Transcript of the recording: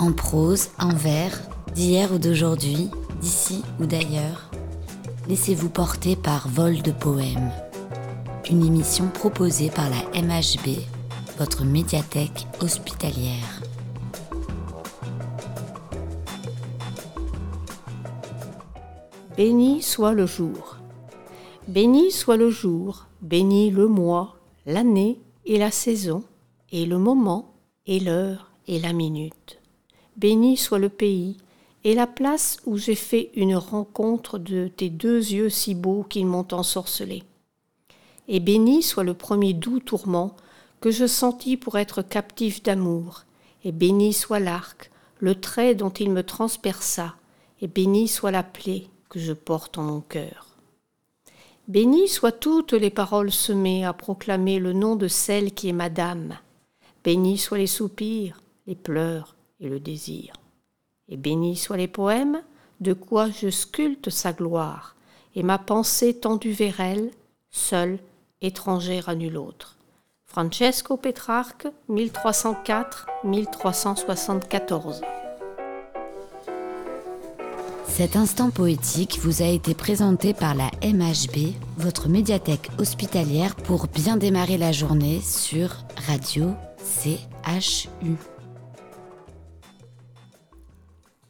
En prose, en vers, d'hier ou d'aujourd'hui, d'ici ou d'ailleurs, laissez-vous porter par Vol de Poèmes, une émission proposée par la MHB, votre médiathèque hospitalière. Béni soit le jour. Béni soit le jour, béni le mois, l'année et la saison, et le moment, et l'heure, et la minute. Béni soit le pays, et la place où j'ai fait une rencontre de tes deux yeux si beaux qu'ils m'ont ensorcelé. Et béni soit le premier doux tourment que je sentis pour être captif d'amour, et béni soit l'arc, le trait dont il me transperça, et béni soit la plaie que je porte en mon cœur. Béni soient toutes les paroles semées à proclamer le nom de celle qui est Madame. Bénis soient les soupirs, les pleurs et le désir. Et bénis soient les poèmes, de quoi je sculpte sa gloire, et ma pensée tendue vers elle, seule, étrangère à nul autre. Francesco Petrarque, 1304-1374. Cet instant poétique vous a été présenté par la MHB, votre médiathèque hospitalière, pour bien démarrer la journée sur Radio CHU.